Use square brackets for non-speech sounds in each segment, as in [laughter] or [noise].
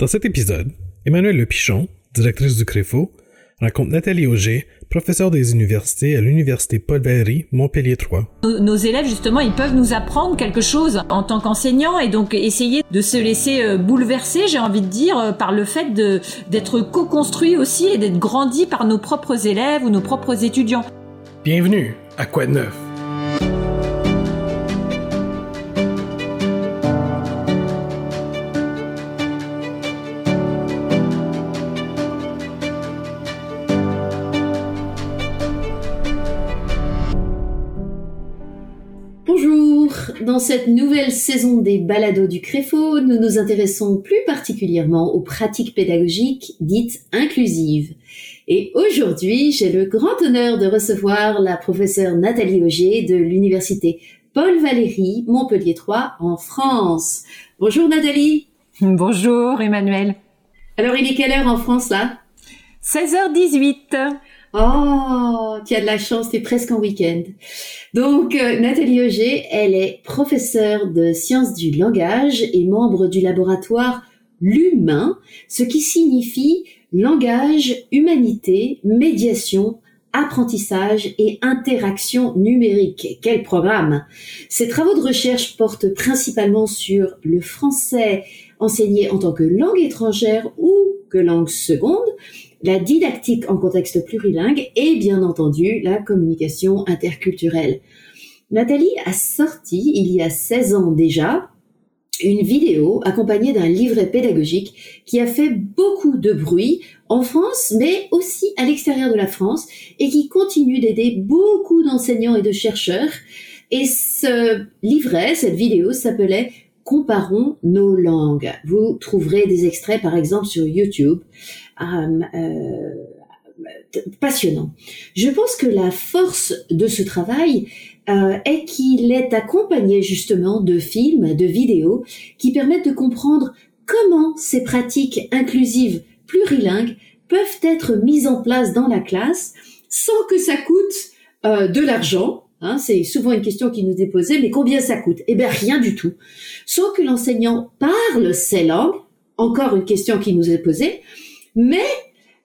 Dans cet épisode, Emmanuel Le Pichon, directrice du CREFO, raconte Nathalie Auger, professeure des universités à l'Université Paul Valéry, Montpellier 3. Nos élèves, justement, ils peuvent nous apprendre quelque chose en tant qu'enseignants et donc essayer de se laisser euh, bouleverser, j'ai envie de dire, euh, par le fait d'être co-construit aussi et d'être grandi par nos propres élèves ou nos propres étudiants. Bienvenue à Quoi de neuf? Dans cette nouvelle saison des balados du Créfo, nous nous intéressons plus particulièrement aux pratiques pédagogiques dites inclusives. Et aujourd'hui, j'ai le grand honneur de recevoir la professeure Nathalie Auger de l'université Paul Valéry, Montpellier 3, en France. Bonjour Nathalie. Bonjour Emmanuel. Alors il est quelle heure en France là? 16h18. Oh, tu as de la chance, es presque en week-end. Donc, euh, Nathalie Auger, elle est professeure de sciences du langage et membre du laboratoire L'Humain, ce qui signifie langage, humanité, médiation, apprentissage et interaction numérique. Quel programme Ses travaux de recherche portent principalement sur le français enseigné en tant que langue étrangère ou que langue seconde, la didactique en contexte plurilingue et bien entendu la communication interculturelle. Nathalie a sorti il y a 16 ans déjà une vidéo accompagnée d'un livret pédagogique qui a fait beaucoup de bruit en France, mais aussi à l'extérieur de la France, et qui continue d'aider beaucoup d'enseignants et de chercheurs. Et ce livret, cette vidéo s'appelait Comparons nos langues. Vous trouverez des extraits, par exemple, sur YouTube. Euh, euh, passionnant. Je pense que la force de ce travail euh, est qu'il est accompagné justement de films, de vidéos qui permettent de comprendre comment ces pratiques inclusives plurilingues peuvent être mises en place dans la classe sans que ça coûte euh, de l'argent. Hein, c'est souvent une question qui nous est posée, mais combien ça coûte? Eh bien, rien du tout. Sans que l'enseignant parle ces langues, encore une question qui nous est posée, mais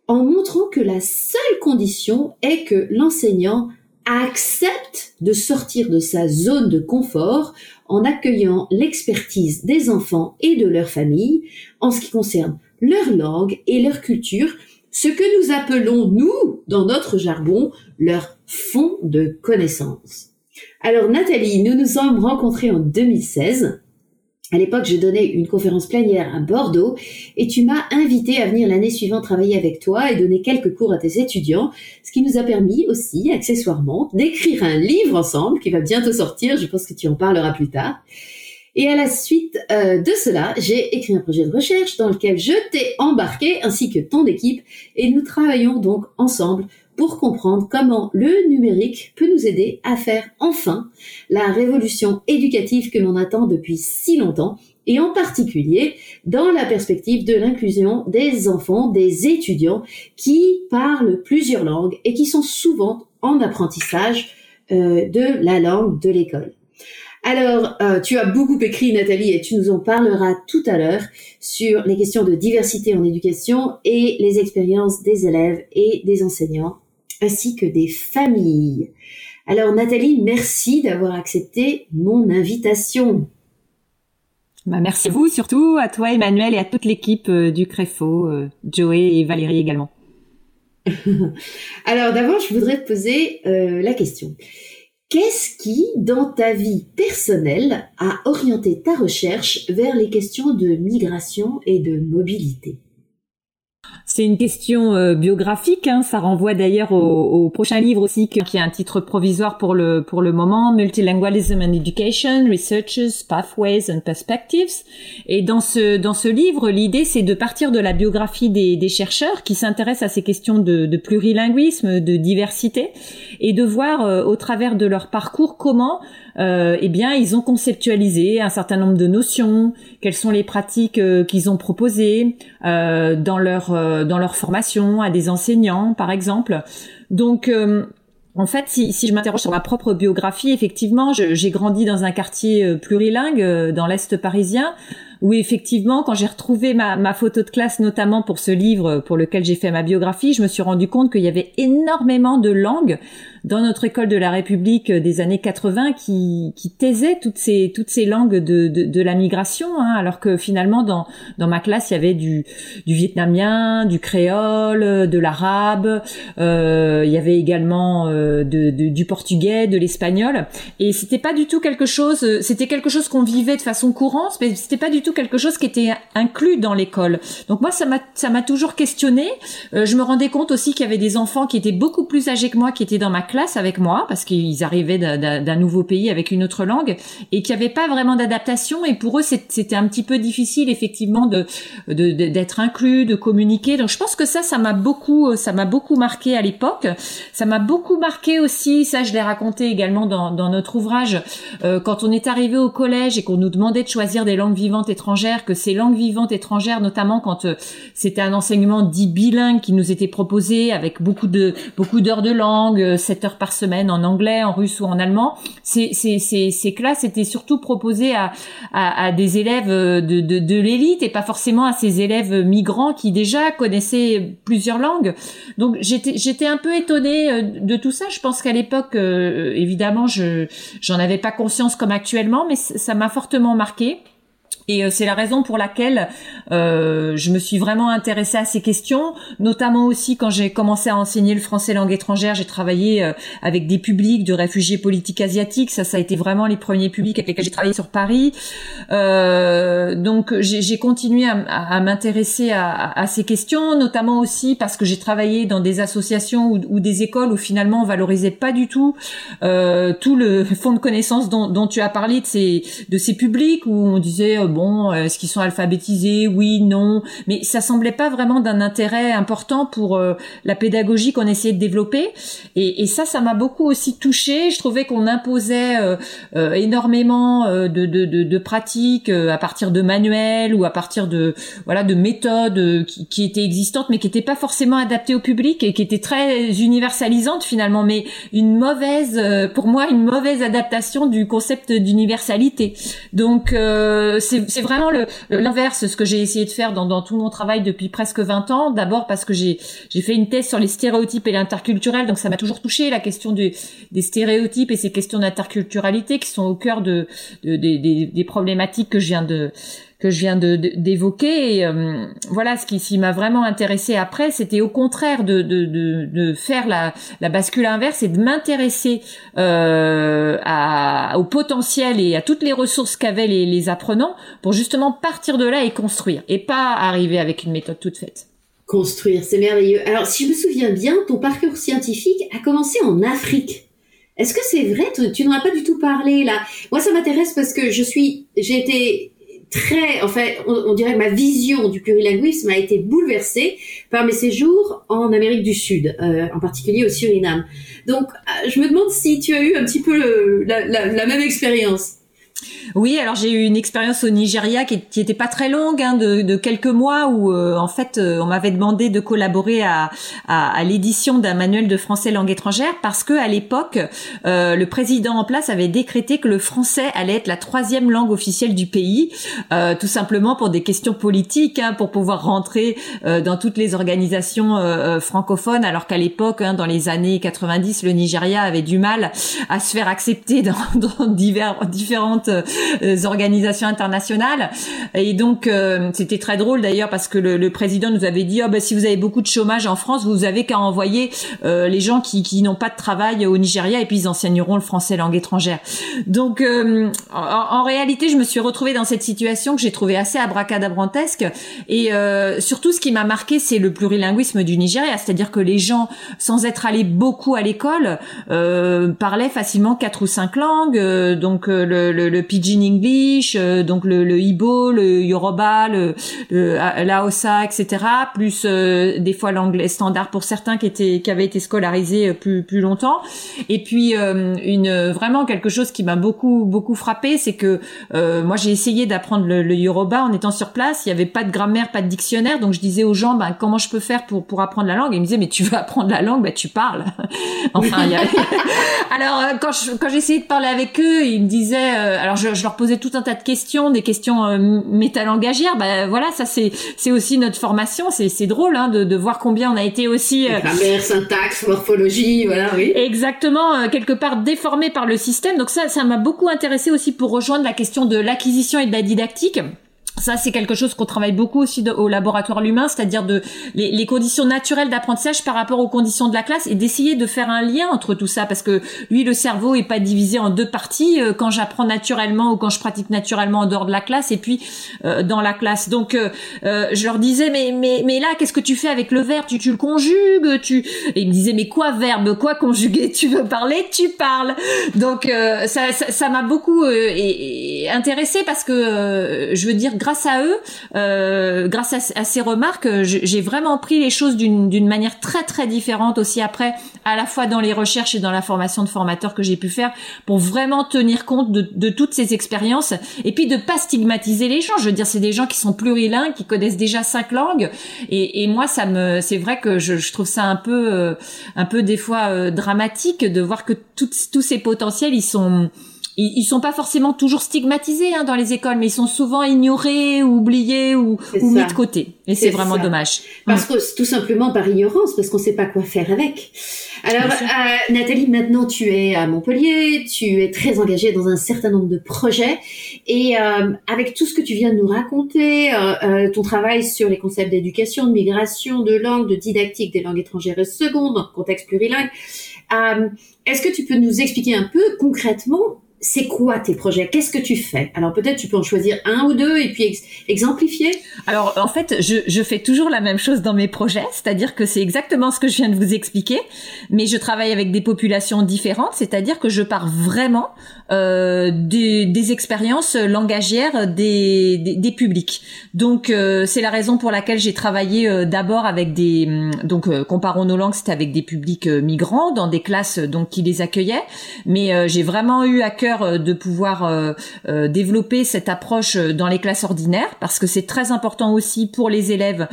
en montrant que la seule condition est que l'enseignant accepte de sortir de sa zone de confort en accueillant l'expertise des enfants et de leur famille en ce qui concerne leur langue et leur culture, ce que nous appelons, nous, dans notre jargon, leur fond de connaissances. Alors Nathalie, nous nous sommes rencontrés en 2016 à l'époque, je donnais une conférence plénière à Bordeaux et tu m'as invité à venir l'année suivante travailler avec toi et donner quelques cours à tes étudiants, ce qui nous a permis aussi, accessoirement, d'écrire un livre ensemble qui va bientôt sortir. Je pense que tu en parleras plus tard. Et à la suite euh, de cela, j'ai écrit un projet de recherche dans lequel je t'ai embarqué ainsi que ton équipe et nous travaillons donc ensemble pour comprendre comment le numérique peut nous aider à faire enfin la révolution éducative que l'on attend depuis si longtemps et en particulier dans la perspective de l'inclusion des enfants, des étudiants qui parlent plusieurs langues et qui sont souvent en apprentissage euh, de la langue de l'école. Alors, euh, tu as beaucoup écrit, Nathalie, et tu nous en parleras tout à l'heure sur les questions de diversité en éducation et les expériences des élèves et des enseignants ainsi que des familles. Alors Nathalie, merci d'avoir accepté mon invitation. Bah, merci à vous surtout, à toi Emmanuel et à toute l'équipe euh, du Créfo, euh, Joey et Valérie également. [laughs] Alors d'abord, je voudrais te poser la question. Qu'est-ce qui, dans ta vie personnelle, a orienté ta recherche vers les questions de migration et de mobilité? C'est une question euh, biographique, hein. ça renvoie d'ailleurs au, prochain livre aussi qui a un titre provisoire pour le pour le moment, Multilingualism and Education, Researches, Pathways and Perspectives. Et dans ce dans ce livre, l'idée c'est de partir de la biographie des, chercheurs qui s'intéressent à ces questions de, plurilinguisme, de diversité, et de voir euh, au travers de leur parcours comment euh, eh bien, ils ont conceptualisé un certain nombre de notions, quelles sont les pratiques qu'ils ont proposées dans leur dans leur formation à des enseignants, par exemple. Donc en fait, si, je m'interroge sur ma propre biographie, effectivement, j'ai grandi dans un quartier plurilingue dans l'est parisien. Où effectivement, quand j'ai retrouvé ma, ma, photo de classe, notamment pour ce livre pour lequel j'ai fait ma biographie, je me suis rendu compte qu'il y avait énormément de langues dans notre école de la République des années 80 qui, qui taisaient toutes ces toutes ces langues de, de, de la migration, hein, alors que finalement dans dans ma classe il y avait du du vietnamien, du créole, de l'arabe, euh, il y avait également euh, de, de, du portugais, de l'espagnol, et c'était pas du tout quelque chose, c'était quelque chose qu'on vivait de façon courante, mais c'était pas du tout quelque chose qui était inclus dans l'école. Donc moi ça m'a ça m'a toujours questionné. Euh, je me rendais compte aussi qu'il y avait des enfants qui étaient beaucoup plus âgés que moi qui étaient dans ma classe avec moi parce qu'ils arrivaient d'un nouveau pays avec une autre langue et qu'il n'y avait pas vraiment d'adaptation et pour eux c'était un petit peu difficile effectivement de d'être inclus, de communiquer. Donc je pense que ça ça m'a beaucoup ça m'a beaucoup marqué à l'époque. Ça m'a beaucoup marqué aussi, ça je l'ai raconté également dans, dans notre ouvrage euh, quand on est arrivé au collège et qu'on nous demandait de choisir des langues vivantes étrangères, que ces langues vivantes étrangères notamment quand euh, c'était un enseignement dit bilingue qui nous était proposé avec beaucoup de beaucoup d'heures de langue, cette heures par semaine en anglais, en russe ou en allemand. Ces, ces, ces, classes étaient surtout proposées à, à, à des élèves de, de, de l'élite et pas forcément à ces élèves migrants qui déjà connaissaient plusieurs langues. Donc j'étais j'étais un peu étonnée euh, de tout ça. Je pense qu'à l'époque, euh, évidemment, je j'en avais pas conscience comme actuellement, mais ça m'a fortement marqué. Et euh, c'est la raison pour laquelle euh, je me suis vraiment intéressée à ces questions, notamment aussi quand j'ai commencé à enseigner le français langue étrangère, j'ai travaillé euh, avec des publics de réfugiés politiques asiatiques. Ça, ça a été vraiment les premiers publics avec lesquels j'ai travaillé sur Paris. Euh, donc, j'ai continué à, à, m'intéresser à, à, ces questions, notamment aussi parce que j'ai travaillé dans des associations ou, des écoles où finalement on valorisait pas du tout euh, tout le [laughs] fond de connaissances dont, dont, tu as parlé de ces de ces publics où on disait bon, est-ce qu'ils sont alphabétisés? Oui, non. Mais ça semblait pas vraiment d'un intérêt important pour euh, la pédagogie qu'on essayait de développer. Et, et ça, ça m'a beaucoup aussi touché. Je trouvais qu'on imposait euh, euh, énormément de, de, de, de, pratiques à partir de manuels ou à partir de voilà de méthodes qui, qui étaient existantes, mais qui n'étaient pas forcément adaptées au public et qui étaient très universalisantes finalement. Mais une mauvaise, pour moi, une mauvaise adaptation du concept d'universalité. Donc c'est c'est vraiment l'inverse, ce que j'ai essayé de faire dans, tout mon travail depuis presque 20 ans. D'abord parce que j'ai fait une thèse sur les stéréotypes et l'interculturel, donc ça m'a toujours touché la question des stéréotypes et ces questions d'interculturalité qui sont au cœur de, de des, des problématiques que je viens de que je viens d'évoquer. Euh, voilà, ce qui, m'a vraiment intéressé après, c'était au contraire de, de, de, de, faire la, la bascule inverse et de m'intéresser euh, au potentiel et à toutes les ressources qu'avaient les, les apprenants pour justement partir de là et construire et pas arriver avec une méthode toute faite. Construire, c'est merveilleux. Alors, si je me souviens bien, ton parcours scientifique a commencé en Afrique. Est-ce que c'est vrai? Tu, tu n'en as pas du tout parlé là. Moi, ça m'intéresse parce que je suis, j'ai été très, en fait, on, dirait que ma vision du plurilinguisme a été bouleversée par mes séjours en Amérique du Sud, euh, en particulier au Suriname. Donc, euh, je me demande si tu as eu un petit peu la, la même expérience. Oui, alors j'ai eu une expérience au Nigeria qui, qui était pas très longue, hein, de, quelques mois, où euh, en fait euh, on m'avait demandé de collaborer à, l'édition d'un manuel de français langue étrangère parce que à l'époque euh, le président en place avait décrété que le français allait être la troisième langue officielle du pays, tout simplement pour des questions politiques, hein, pour pouvoir rentrer dans toutes les organisations francophones, alors qu'à l'époque, hein, dans les années 90, le Nigeria avait du mal à se faire accepter dans, [laughs] dans différentes euh, organisations internationales. Et donc euh, c'était très drôle d'ailleurs parce que le, le, président nous avait dit oh, bah, si vous avez beaucoup de chômage en France, vous avez qu'à envoyer euh, les gens qui, qui n'ont pas de travail au Nigeria et puis ils enseigneront le français langue étrangère. Donc en, en, réalité, je me suis retrouvée dans cette situation que j'ai trouvée assez abracadabrantesque et surtout ce qui m'a marqué, c'est le plurilinguisme du Nigeria, c'est-à-dire que les gens, sans être allés beaucoup à l'école, parlaient facilement quatre ou cinq langues. donc le, le, le pidgin English, euh, donc le, le Ibo, le Yoruba, le, le Laosa, etc. Plus euh, des fois l'anglais standard pour certains qui étaient qui avaient été scolarisés euh, plus plus longtemps. Et puis une vraiment quelque chose qui m'a beaucoup beaucoup frappé, c'est que moi j'ai essayé d'apprendre le, le, Yoruba en étant sur place. Il y avait pas de grammaire, pas de dictionnaire, donc je disais aux gens ben, comment je peux faire pour pour apprendre la langue? Et ils me disaient mais tu veux apprendre la langue, ben tu parles. [laughs] enfin il y avait... [laughs] alors quand je, quand j'essayais de parler avec eux, ils me disaient alors je, je, leur posais tout un tas de questions, des questions euh, métalangagières. Bah voilà, ça c'est c'est aussi notre formation. C'est c'est drôle hein, de, de voir combien on a été aussi euh, grammaire, syntaxe, morphologie, voilà, oui. Exactement, euh, quelque part déformé par le système. Donc ça ça m'a beaucoup intéressé aussi pour rejoindre la question de l'acquisition et de la didactique. Ça, c'est quelque chose qu'on travaille beaucoup aussi au laboratoire l'humain, c'est-à-dire de les, les conditions naturelles d'apprentissage par rapport aux conditions de la classe et d'essayer de faire un lien entre tout ça, parce que lui, le cerveau est pas divisé en deux parties euh, quand j'apprends naturellement ou quand je pratique naturellement en dehors de la classe et puis euh, dans la classe. Donc, euh, je leur disais, mais mais mais là, qu'est-ce que tu fais avec le verbe? Tu, tu le conjugues Tu et ils me disaient, mais quoi verbe, quoi conjuguer? Tu veux parler, tu parles. Donc ça ça m'a beaucoup et, intéressé parce que je veux dire grâce à eux, euh, grâce à, ces remarques, j'ai vraiment pris les choses d'une manière très très différente aussi après, à la fois dans les recherches et dans la formation de formateurs que j'ai pu faire, pour vraiment tenir compte de, toutes ces expériences et puis de pas stigmatiser les gens. Je veux dire, c'est des gens qui sont plurilingues, qui connaissent déjà cinq langues, et, moi ça me, c'est vrai que je, trouve ça un peu, euh, un peu des fois euh, dramatique de voir que tous ces potentiels ils sont ils, sont pas forcément toujours stigmatisés hein, dans les écoles, mais ils sont souvent ignorés, ou oubliés ou, ou mis de côté. Et c'est vraiment dommage. Parce que tout simplement par ignorance, parce qu'on sait pas quoi faire avec. Alors, euh, Nathalie, maintenant tu es à Montpellier, tu es très engagée dans un certain nombre de projets, et euh, avec tout ce que tu viens de nous raconter, euh, euh ton travail sur les concepts d'éducation, de migration, de langue, de didactique des langues étrangères et secondes, contexte plurilingue, euh, est-ce que tu peux nous expliquer un peu concrètement c'est quoi tes projets? Qu'est-ce que tu fais? Alors peut-être tu peux en choisir un ou deux et puis exemplifier. Alors en fait, je, je, fais toujours la même chose dans mes projets, c'est-à-dire que c'est exactement ce que je viens de vous expliquer, mais je travaille avec des populations différentes, c'est-à-dire que je pars vraiment euh, des, des, expériences langagières des, des, des publics. Donc euh, c'est la raison pour laquelle j'ai travaillé euh, d'abord avec des hum, donc euh, comparons nos langues, c'était avec des publics migrants dans des classes donc qui les accueillaient, mais j'ai vraiment eu à euh, de pouvoir euh, euh, développer cette approche dans les classes ordinaires parce que c'est très important aussi pour les élèves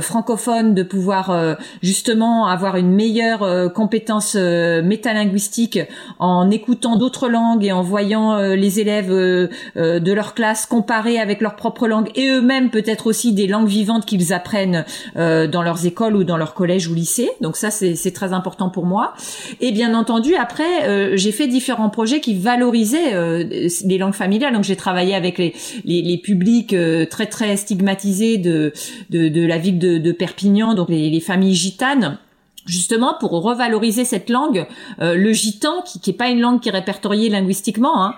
francophones de pouvoir justement avoir une meilleure compétence métalinguistique en écoutant d'autres langues et en voyant les élèves de leur classe comparer avec leur propre langue et eux-mêmes peut-être aussi des langues vivantes qu'ils apprennent dans leurs écoles ou dans leur collège ou lycée. Donc ça c'est très important pour moi. Et bien entendu après j'ai fait différents projets qui valorisent euh, les langues familiales. Donc j'ai travaillé avec les, les, publics euh, très très stigmatisés de, de, la ville de, Perpignan, donc les, familles gitanes justement pour revaloriser cette langue, euh, le gitan, qui n'est pas une langue qui est répertoriée linguistiquement. Hein.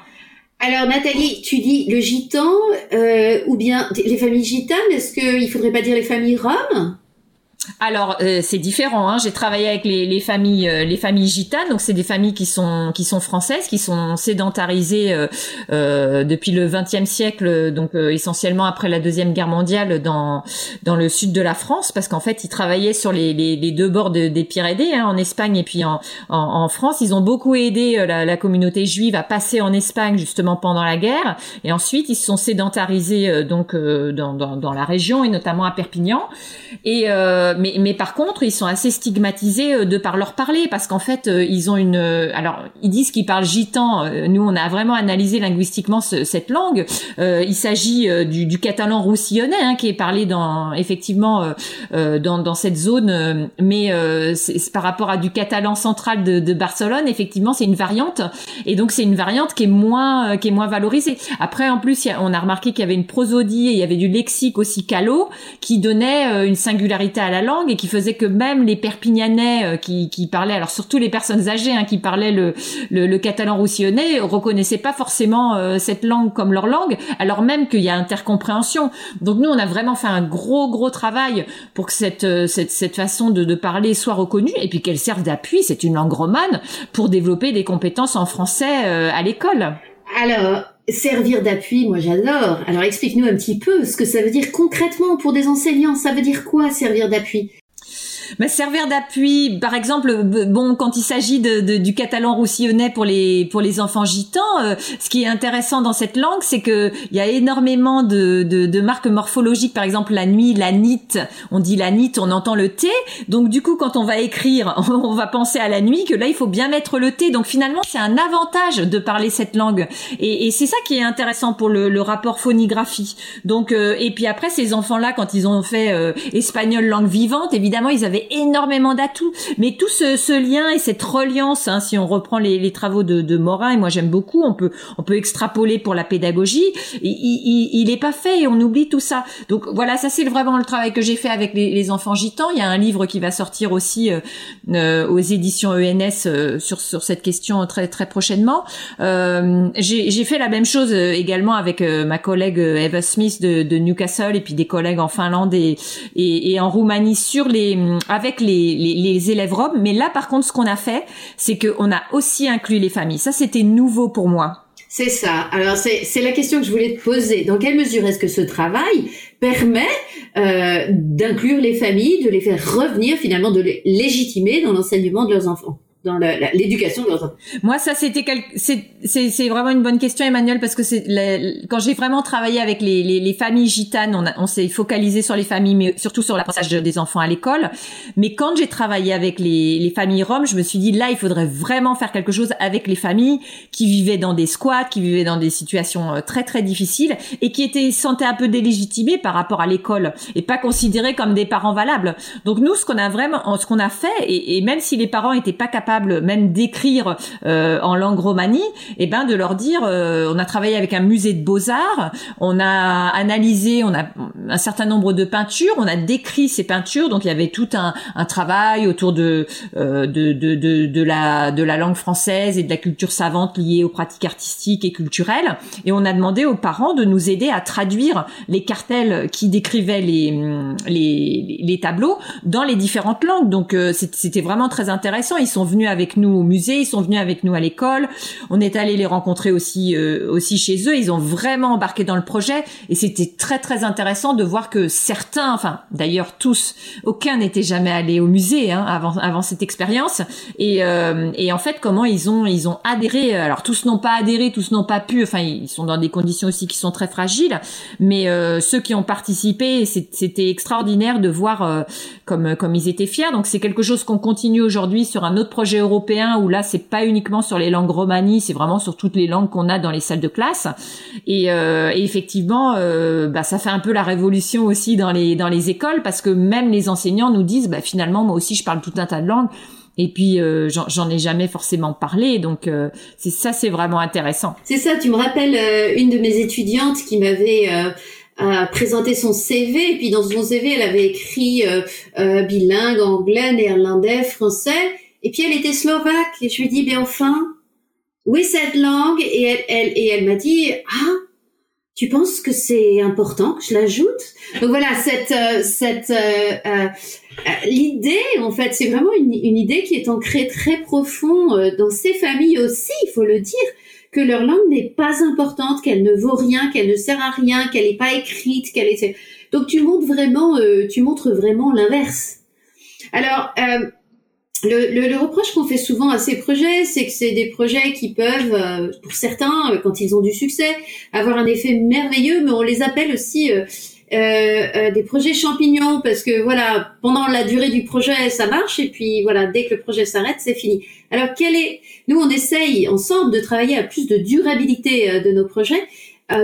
Alors Nathalie, tu dis le gitan ou bien les familles gitanes, est-ce qu'il faudrait pas dire les familles roms? Alors euh, c'est différent. Hein. J'ai travaillé avec les, les familles, euh, les familles gitanes. Donc c'est des familles qui sont qui sont françaises, qui sont sédentarisées euh, euh depuis le XXe siècle, donc essentiellement après la deuxième guerre mondiale dans dans le sud de la France, parce qu'en fait ils travaillaient sur les, les, les deux bords des Pyrénées, hein, en Espagne et puis en, en, en, France. Ils ont beaucoup aidé la, la, communauté juive à passer en Espagne justement pendant la guerre, et ensuite ils se sont sédentarisés donc dans, dans, dans la région et notamment à Perpignan. Et euh, mais, mais par contre, ils sont assez stigmatisés euh, de par leur parler parce qu'en fait, euh, ils ont une. Alors, ils disent qu'ils parlent gitan. Nous, on a vraiment analysé linguistiquement cette langue. il s'agit du, du, catalan roussillonnais hein, qui est parlé dans effectivement dans, dans cette zone, mais c'est par rapport à du catalan central de, de Barcelone, effectivement, c'est une variante. Et donc, c'est une variante qui est moins qui est moins valorisée. Après, en plus, on a remarqué qu'il y avait une prosodie et il y avait du lexique aussi calo qui donnait une singularité à la langue et qui faisait que même les Perpignanais euh, qui, qui parlaient, alors surtout les personnes âgées hein, qui parlaient le, le, catalan roussillonnais, reconnaissaient pas forcément euh, cette langue comme leur langue, alors même qu'il y a intercompréhension. Donc nous, on a vraiment fait un gros gros travail pour que cette euh, cette, cette façon de, de parler soit reconnue et puis qu'elle serve d'appui. C'est une langue romane pour développer des compétences en français à l'école. Alors, servir d'appui, moi j'adore. Alors explique-nous un petit peu ce que ça veut dire concrètement pour des enseignants. Ça veut dire quoi servir d'appui? Bah, servir d'appui, par exemple, bon, quand il s'agit de, de, du catalan roussillonnais pour les pour les enfants gitans, euh, ce qui est intéressant dans cette langue, c'est que il y a énormément de, de, de, marques morphologiques. Par exemple, la nuit, la nit, on dit la nit, on entend le T. Donc du coup, quand on va écrire, [laughs] on va penser à la nuit, que là, il faut bien mettre le T. Donc finalement, c'est un avantage de parler cette langue. Et, et c'est ça qui est intéressant pour le, le rapport phonographie. Donc euh, et puis après, ces enfants-là, quand ils ont fait euh, espagnol langue vivante, évidemment, ils avaient énormément d'atouts. Mais tout ce, ce, lien et cette reliance, hein, si on reprend les, les travaux de, de, Morin, et moi j'aime beaucoup, on peut, on peut extrapoler pour la pédagogie, il, il, il est pas fait et on oublie tout ça. Donc voilà, ça c'est vraiment le travail que j'ai fait avec les, les, enfants gitans. Il y a un livre qui va sortir aussi euh, euh aux éditions ENS euh, sur, sur cette question très, très prochainement. Euh, j'ai fait la même chose également avec ma collègue Eva Smith de, de, Newcastle et puis des collègues en Finlande et, et, et en Roumanie sur les avec les, les, les élèves roms. Mais là, par contre, ce qu'on a fait, c'est qu'on a aussi inclus les familles. Ça, c'était nouveau pour moi. C'est ça. Alors c'est la question que je voulais te poser. Dans quelle mesure est-ce que ce travail permet euh, d'inclure les familles, de les faire revenir finalement, de les légitimer dans l'enseignement de leurs enfants? Dans l'éducation Moi, ça, c'était c'est vraiment une bonne question, Emmanuel, parce que c'est quand j'ai vraiment travaillé avec les, les, les familles gitanes, on, on s'est focalisé sur les familles, mais surtout sur l'apprentissage des enfants à l'école. Mais quand j'ai travaillé avec les, les familles roms, je me suis dit là, il faudrait vraiment faire quelque chose avec les familles qui vivaient dans des squats, qui vivaient dans des situations euh, très très difficiles et qui étaient sentaient un peu délégitimées par rapport à l'école et pas considérées comme des parents valables. Donc nous, ce qu'on a vraiment, ce qu'on a fait, et, et même si les parents étaient pas capables même d'écrire euh, en langue romanie, et eh ben de leur dire, euh, on a travaillé avec un musée de beaux-arts, on a analysé, on a un certain nombre de peintures, on a décrit ces peintures, donc il y avait tout un, un travail autour de, euh, de, de, de, de, la, de la langue française et de la culture savante liée aux pratiques artistiques et culturelles, et on a demandé aux parents de nous aider à traduire les cartels qui décrivaient les, les, les tableaux dans les différentes langues. Donc c'était vraiment très intéressant. Ils sont venus avec nous au musée, ils sont venus avec nous à l'école. On est allé les rencontrer aussi euh, aussi chez eux. Ils ont vraiment embarqué dans le projet et c'était très très intéressant de voir que certains, enfin d'ailleurs tous, aucun n'était jamais allé au musée hein, avant avant cette expérience et euh, et en fait comment ils ont ils ont adhéré. Alors tous n'ont pas adhéré, tous n'ont pas pu. Enfin ils sont dans des conditions aussi qui sont très fragiles, mais euh, ceux qui ont participé, c'était extraordinaire de voir comme comme ils étaient fiers. Donc c'est quelque chose qu'on continue aujourd'hui sur un autre projet européen où là c'est pas uniquement sur les langues romanies, c'est vraiment sur toutes les langues qu'on a dans les salles de classe. Et, euh, et effectivement, euh, bah, ça fait un peu la révolution aussi dans les dans les écoles parce que même les enseignants nous disent, bah, finalement moi aussi je parle tout un tas de langues. Et puis euh, j'en ai jamais forcément parlé, donc euh, c'est ça, c'est vraiment intéressant. C'est ça. Tu me rappelles euh, une de mes étudiantes qui m'avait présenté son CV, et puis dans son CV, elle avait écrit bilingue, anglais, néerlandais, français. Et puis elle était slovaque et je lui dis bien enfin oui cette langue et elle, elle et elle m'a dit ah tu penses que c'est important que je l'ajoute? Donc voilà cette euh, cette euh, euh, l'idée en fait c'est vraiment une, une, idée qui est ancrée très profond dans ces familles aussi il faut le dire que leur langue n'est pas importante qu'elle ne vaut rien qu'elle ne sert à rien qu'elle n'est pas écrite qu'elle est donc tu montres vraiment tu montres vraiment l'inverse. Alors le, le, le, reproche qu'on fait souvent à ces projets, c'est que c'est des projets qui peuvent, euh, pour certains, euh, quand ils ont du succès, avoir un effet merveilleux, mais on les appelle aussi euh, euh, des projets champignons parce que voilà, pendant la durée du projet, ça marche et puis voilà, dès que le projet s'arrête, c'est fini. Alors quel est Nous, on essaye ensemble de travailler à plus de durabilité de nos projets.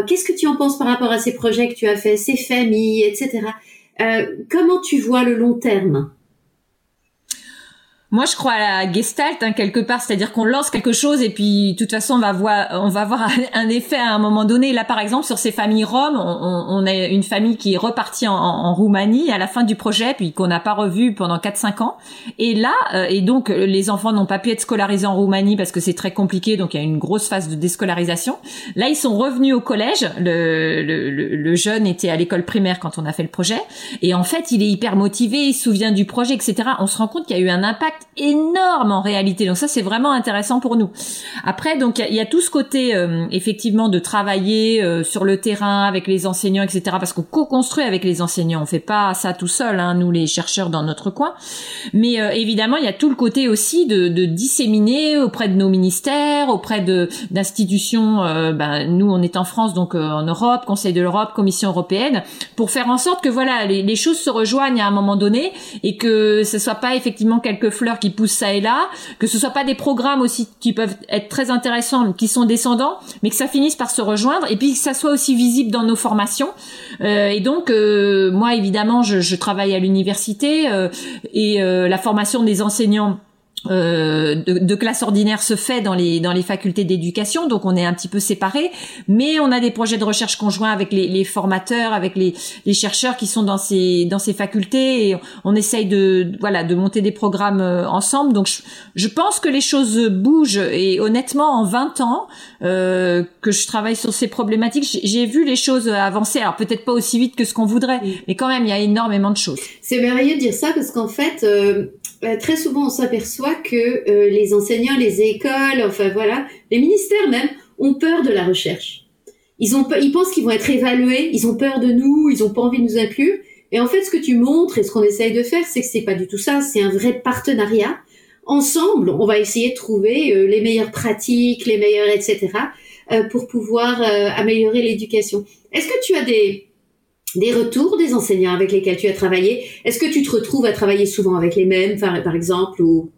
Qu'est-ce que tu en penses par rapport à ces projets que tu as fait, ces familles, etc. comment tu vois le long terme? Moi, je crois à la gestalt hein, quelque part, c'est-à-dire qu'on lance quelque chose et puis, de toute façon, on va voir, on va voir un effet à un moment donné. Là, par exemple, sur ces familles roms, on, on a une famille qui est repartie en, en, Roumanie à la fin du projet, puis qu'on n'a pas revu pendant 4-5 ans. Et là, euh, et donc, les enfants n'ont pas pu être scolarisés en Roumanie parce que c'est très compliqué, donc il y a une grosse phase de déscolarisation. Là, ils sont revenus au collège. Le, le, le jeune était à l'école primaire quand on a fait le projet, et en fait, il est hyper motivé, il se souvient du projet, etc. On se rend compte qu'il y a eu un impact impact énorme en réalité. Donc ça, c'est vraiment intéressant pour nous. Après, donc il y, a tout ce côté euh, effectivement de travailler euh, sur le terrain avec les enseignants, etc. Parce qu'on co-construit avec les enseignants. On fait pas ça tout seul, hein, nous les chercheurs dans notre coin. Mais euh, évidemment, il y a tout le côté aussi de, de, disséminer auprès de nos ministères, auprès de d'institutions. ben, nous, on est en France, donc en Europe, Conseil de l'Europe, Commission européenne, pour faire en sorte que voilà, les, les choses se rejoignent à un moment donné et que ce soit pas effectivement quelques fleurs qui poussent ça et là, que ce soit pas des programmes aussi qui peuvent être très intéressants, qui sont descendants, mais que ça finisse par se rejoindre et puis que ça soit aussi visible dans nos formations. Euh, et donc, euh, moi évidemment, je, travaille à l'université euh, et la formation des enseignants euh, de, de, classe ordinaire se fait dans les dans les facultés d'éducation, donc on est un petit peu séparés, mais on a des projets de recherche conjoints avec les, les formateurs, avec les, les, chercheurs qui sont dans ces dans ces facultés, et on essaye de voilà de monter des programmes euh, ensemble. Donc je, je pense que les choses bougent et honnêtement en 20 ans euh, que je travaille sur ces problématiques, j'ai vu les choses avancer. Alors peut-être pas aussi vite que ce qu'on voudrait, mais quand même il y a énormément de choses. C'est merveilleux de dire ça parce qu'en fait euh, euh, très souvent on s'aperçoit que euh, les enseignants, les écoles, enfin voilà, les ministères même ont peur de la recherche. Ils ont ils pensent qu'ils vont être évalués, ils ont peur de nous, ils ont pas envie de nous inclure. Et en fait, ce que tu montres et ce qu'on essaye de faire, c'est que c'est pas du tout ça, c'est un vrai partenariat. Ensemble, on va essayer de trouver euh, les meilleures pratiques, les meilleures, etc., pour pouvoir améliorer l'éducation. Est-ce que tu as des, des retours des enseignants avec lesquels tu as travaillé? Est-ce que tu te retrouves à travailler souvent avec les mêmes, par exemple, ou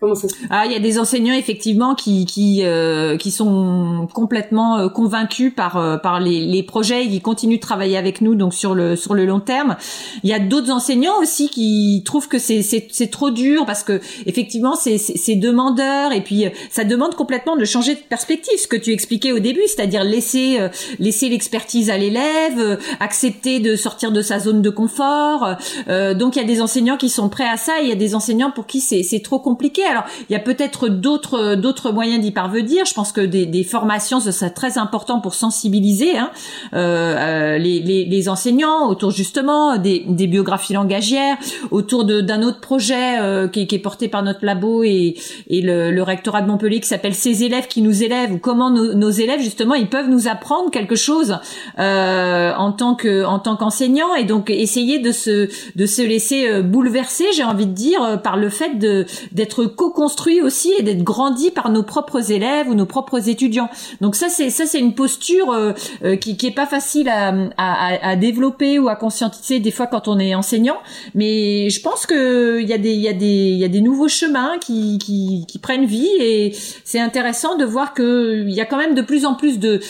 Comment ça Ah, il y a des enseignants effectivement qui qui euh, qui sont complètement euh, convaincus par euh, par les, les projets et qui continuent de travailler avec nous donc sur le sur le long terme. Il y a d'autres enseignants aussi qui trouvent que c'est c'est c'est trop dur parce que effectivement c'est c'est demandeur et puis ça demande complètement de changer de perspective ce que tu expliquais au début, c'est-à-dire laisser laisser l'expertise à l'élève, accepter de sortir de sa zone de confort. donc il y a des enseignants qui sont prêts à ça et il y a des enseignants pour qui c'est c'est trop compliqué alors, il y a peut-être d'autres d'autres moyens d'y parvenir. Je pense que des, des, formations, ce serait très important pour sensibiliser hein, euh, euh les, les, les, enseignants autour justement des, des biographies langagières, autour d'un autre projet euh, qui, qui, est porté par notre labo et, et le, le, rectorat de Montpellier qui s'appelle Ces élèves qui nous élèvent ou comment nos, nos, élèves justement ils peuvent nous apprendre quelque chose euh, en tant que en tant qu'enseignants et donc essayer de se de se laisser euh, bouleverser, j'ai envie de dire, par le fait de d'être co-construit aussi et d'être grandi par nos propres élèves ou nos propres étudiants. Donc ça c'est ça c'est une posture euh, euh, qui qui est pas facile à, à, à, développer ou à conscientiser des fois quand on est enseignant, mais je pense que il y a des il y a des il y a des nouveaux chemins qui qui, qui prennent vie et c'est intéressant de voir que il y a quand même de plus en plus de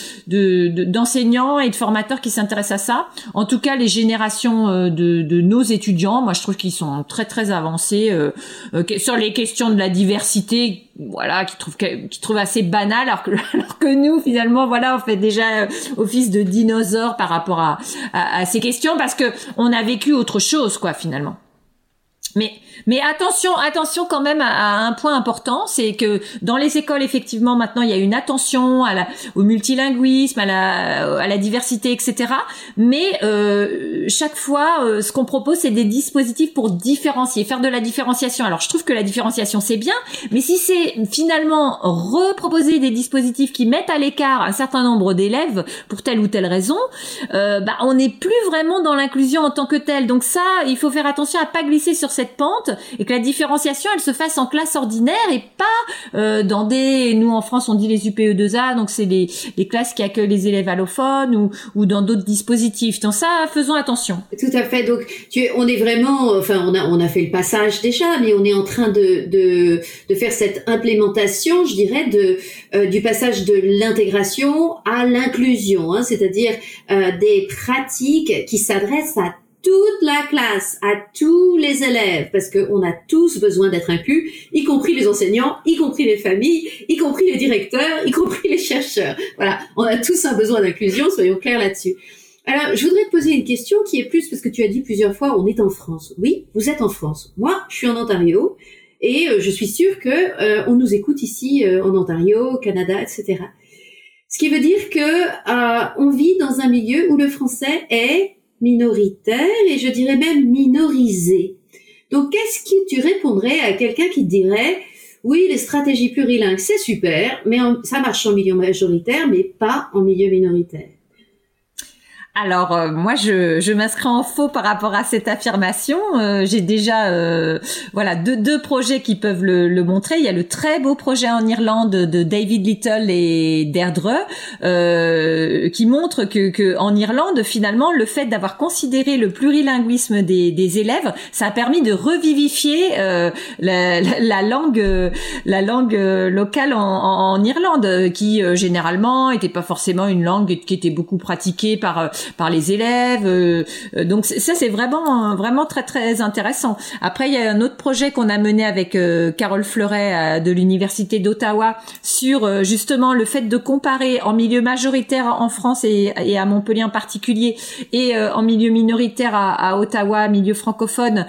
d'enseignants de, et de formateurs qui s'intéressent à ça. En tout cas les générations euh, de, de nos étudiants, moi je trouve qu'ils sont très très avancés sur les questions de la diversité, voilà, qui trouve qui trouve assez banal, alors que [laughs] alors que nous finalement, voilà, on fait déjà euh, office de dinosaure par rapport à, à, à ces questions parce que on a vécu autre chose, quoi, finalement. Mais mais attention, attention quand même à, un point important, c'est que dans les écoles, effectivement, maintenant, il y a une attention à la, au multilinguisme, à la, à la diversité, etc. Mais euh, chaque fois, euh, ce qu'on propose, c'est des dispositifs pour différencier, faire de la différenciation. Alors, je trouve que la différenciation, c'est bien, mais si c'est finalement reproposer des dispositifs qui mettent à l'écart un certain nombre d'élèves pour telle ou telle raison, euh, bah, on n'est plus vraiment dans l'inclusion en tant que telle. Donc ça, il faut faire attention à pas glisser sur cette pente et que la différenciation elle se fasse en classe ordinaire et pas euh, dans des nous en France on dit les UPE2A donc c'est les, les classes qui accueillent les élèves allophones ou, ou dans d'autres dispositifs. Donc ça faisons attention. Tout à fait. Donc tu on est vraiment enfin on a on a fait le passage déjà mais on est en train de de, de faire cette implémentation, je dirais de euh, du passage de l'intégration à l'inclusion, hein, c'est-à-dire euh, des pratiques qui s'adressent à toute la classe, à tous les élèves, parce qu'on a tous besoin d'être inclus, y compris les enseignants, y compris les familles, y compris les directeurs, y compris les chercheurs. Voilà, on a tous un besoin d'inclusion, soyons clairs là-dessus. Alors, je voudrais te poser une question qui est plus parce que tu as dit plusieurs fois, on est en France. Oui, vous êtes en France. Moi, je suis en Ontario et euh, je suis sûre que euh, on nous écoute ici euh, en Ontario, au Canada, etc. Ce qui veut dire que on vit dans un milieu où le français est minoritaire et je dirais même minorisé. Donc, qu'est-ce que tu répondrais à quelqu'un qui dirait, oui, les stratégies plurilingues, c'est super, mais ça marche en milieu majoritaire, mais pas en milieu minoritaire? Alors euh, moi je, je m'inscris en faux par rapport à cette affirmation. Euh, j'ai déjà euh, voilà deux, deux projets qui peuvent le, le, montrer. Il y a le très beau projet en Irlande de David Little et Deirdre qui montre que, que, en Irlande finalement le fait d'avoir considéré le plurilinguisme des, des, élèves, ça a permis de revivifier la, la, langue la langue locale en, en, Irlande qui généralement était pas forcément une langue qui était beaucoup pratiquée par par les élèves. Euh, euh, donc ça c'est vraiment vraiment très très intéressant. Après il y a un autre projet qu'on a mené avec euh, Carole Fleuret de l'université d'Ottawa sur justement le fait de comparer en milieu majoritaire en France et, à Montpellier en particulier et en milieu minoritaire à, Ottawa, milieu francophone,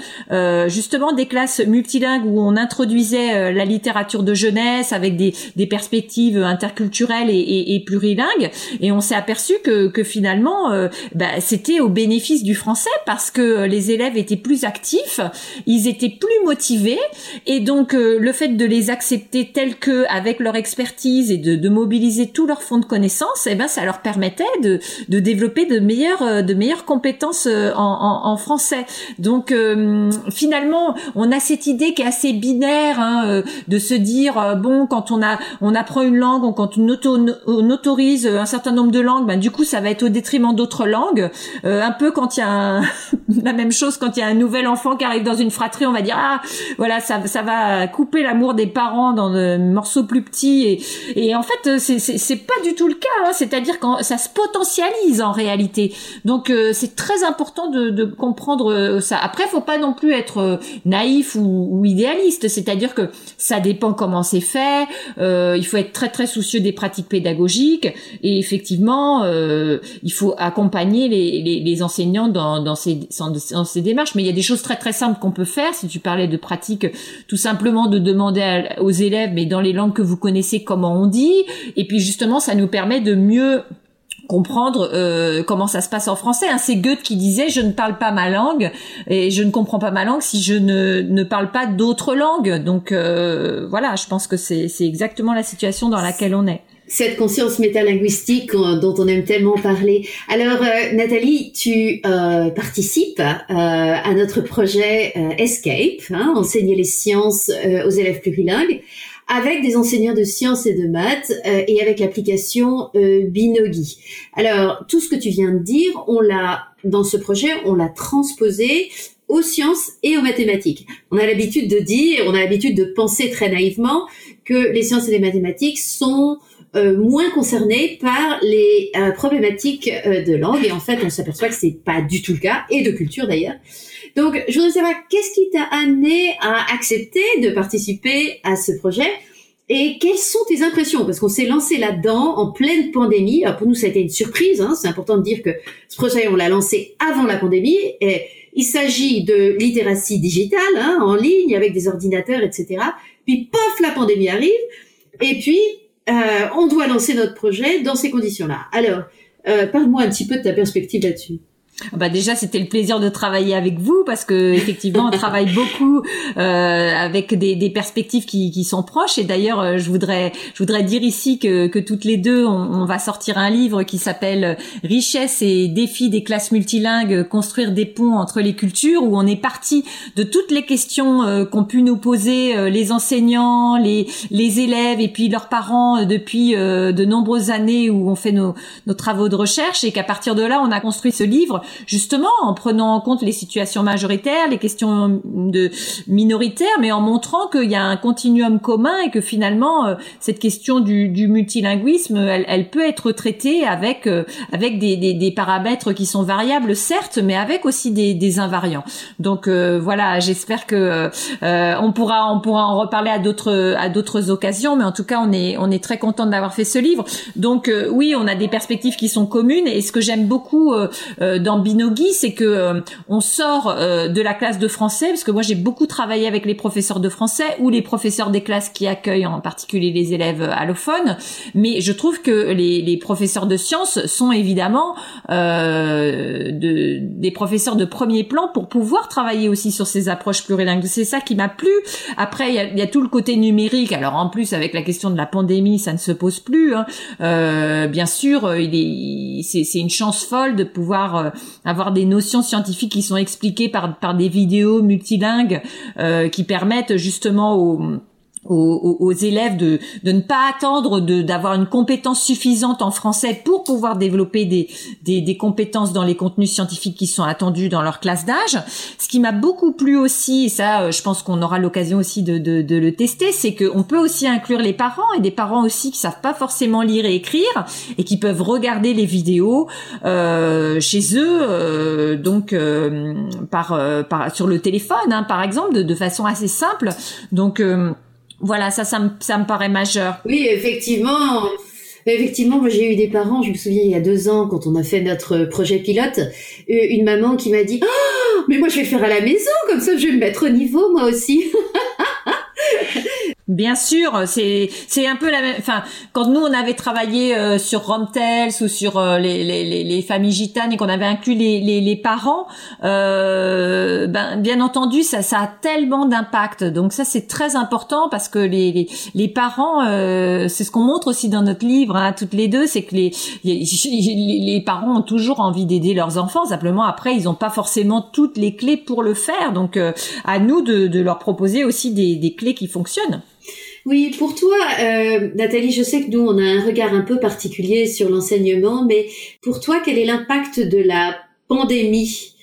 justement des classes multilingues où on introduisait la littérature de jeunesse avec des, des perspectives interculturelles et, et, et plurilingues. Et on s'est aperçu que, que finalement euh, bah, c'était au bénéfice du français parce que les élèves étaient plus actifs, ils étaient plus motivés et donc euh, le fait de les accepter tels que avec leur expertise et de, de mobiliser tous leurs fonds de connaissances, eh ben ça leur permettait de, de développer de meilleures euh, de meilleures compétences en, en, en français. Donc finalement, on a cette idée qui est assez binaire hein, de se dire bon quand on a on apprend une langue, quand on, on autorise un certain nombre de langues, ben du coup ça va être au détriment d'autres langue. Euh, un peu quand il y a [laughs] la même chose quand il y a un nouvel enfant qui arrive dans une fratrie, on va dire ah voilà ça ça va couper l'amour des parents dans de morceaux plus petits et, et en fait c'est c'est pas du tout le cas. Hein. C'est-à-dire quand ça se potentialise en réalité. Donc euh, c'est très important de, de comprendre euh, ça. Après faut pas non plus être naïf ou, ou idéaliste. C'est-à-dire que ça dépend comment c'est fait. il faut être très très soucieux des pratiques pédagogiques et effectivement il faut accompagner les, les, enseignants dans, dans, ces, dans ces démarches. Mais il y a des choses très très simples qu'on peut faire. Si tu parlais de pratique, tout simplement de demander aux élèves, mais dans les langues que vous connaissez, comment on dit. Et puis justement, ça nous permet de mieux comprendre euh, comment ça se passe en français. Hein. C'est Goethe qui disait je ne parle pas ma langue et je ne comprends pas ma langue si je ne, ne parle pas d'autres langues. Donc euh, voilà, je pense que c'est exactement la situation dans laquelle on est cette conscience métalinguistique dont on aime tellement parler. Alors, euh, Nathalie, tu euh, participes euh, à notre projet Escape, hein, enseigner les sciences aux élèves plurilingues, avec des enseignants de sciences et de maths et avec l'application Binogi. Alors, tout ce que tu viens de dire, on l'a dans ce projet, on l'a transposé aux sciences et aux mathématiques. On a l'habitude de dire, on a l'habitude de penser très naïvement que les sciences et les mathématiques sont euh, moins concernés par les euh, problématiques euh, de langue et en fait on s'aperçoit que c'est pas du tout le cas et de culture d'ailleurs. Donc je voudrais savoir qu'est-ce qui t'a amené à accepter de participer à ce projet? Et quelles sont tes impressions? Parce qu'on s'est lancé là-dedans en pleine pandémie. Alors pour nous, ça a été une surprise. Hein. C'est important de dire que ce projet, on l'a lancé avant la pandémie. Et il s'agit de littératie digitale, hein, en ligne, avec des ordinateurs, etc. Puis, pof, la pandémie arrive. Et puis, on doit lancer notre projet dans ces conditions-là. Alors, euh, parle-moi un petit peu de ta perspective là-dessus. Ah bah déjà c'était le plaisir de travailler avec vous parce que effectivement on travaille [laughs] beaucoup euh, avec des, des, perspectives qui, qui, sont proches. Et d'ailleurs euh, je voudrais je voudrais dire ici que, que toutes les deux on, on va sortir un livre qui s'appelle Richesse et défis des classes multilingues construire des ponts entre les cultures où on est parti de toutes les questions euh, qu'ont pu nous poser euh, les enseignants les les élèves et puis leurs parents depuis de nombreuses années où on fait nos, nos travaux de recherche. Et qu'à partir de là on a construit ce livre justement en prenant en compte les situations majoritaires, les questions de minoritaires, mais en montrant qu'il y a un continuum commun et que finalement euh, cette question du, du multilinguisme, elle, elle, peut être traitée avec euh, avec des, des, des, paramètres qui sont variables certes, mais avec aussi des, des invariants. Donc euh, voilà, j'espère que on pourra on pourra en reparler à d'autres à d'autres occasions, mais en tout cas on est on est très content d'avoir fait ce livre. Donc oui, on a des perspectives qui sont communes et ce que j'aime beaucoup dans Binogi, c'est que on sort de la classe de français, parce que moi j'ai beaucoup travaillé avec les professeurs de français ou les professeurs des classes qui accueillent en particulier les élèves allophones, mais je trouve que les, les professeurs de sciences sont évidemment de, des professeurs de premier plan pour pouvoir travailler aussi sur ces approches plurilingues. C'est ça qui m'a plu. Après, il y y a, tout le côté numérique. Alors en plus, avec la question de la pandémie, ça ne se pose plus. Hein. Euh, bien sûr, il est, c'est, une chance folle de pouvoir euh, avoir des notions scientifiques qui sont expliquées par, par des vidéos multilingues euh, qui permettent justement aux aux, aux, élèves de, de ne pas attendre d'avoir une compétence suffisante en français pour pouvoir développer des, des, des, compétences dans les contenus scientifiques qui sont attendus dans leur classe d'âge. Ce qui m'a beaucoup plu aussi, et ça euh, je pense qu'on aura l'occasion aussi de, de, de, le tester, c'est qu'on peut aussi inclure les parents et des parents aussi qui savent pas forcément lire et écrire et qui peuvent regarder les vidéos euh, chez eux, euh, donc euh, par, euh, par, sur le téléphone hein, par exemple, de, de façon assez simple. Donc voilà, ça, ça me, ça me paraît majeur. Oui, effectivement. Effectivement, j'ai eu des parents, je me souviens il y a deux ans quand on a fait notre projet pilote, euh, une maman qui m'a dit oh, mais moi je vais faire à la maison, comme ça je vais me mettre au niveau moi aussi. [laughs] Bien sûr, c'est c'est un peu la même. Enfin, quand nous on avait travaillé euh, sur Romtels ou sur euh, les, les, les, familles gitanes et qu'on avait inclus les, les, les parents, euh, ben bien entendu ça ça a tellement d'impact. Donc ça c'est très important parce que les les, les parents, euh, c'est ce qu'on montre aussi dans notre livre, hein, toutes les deux, c'est que les, les parents ont toujours envie d'aider leurs enfants. Simplement après ils n'ont pas forcément toutes les clés pour le faire. Donc à nous de, de leur proposer aussi des, des clés qui fonctionnent. Oui, pour toi, euh, Nathalie, je sais que nous, on a un regard un peu particulier sur l'enseignement, mais pour toi, quel est l'impact de la pandémie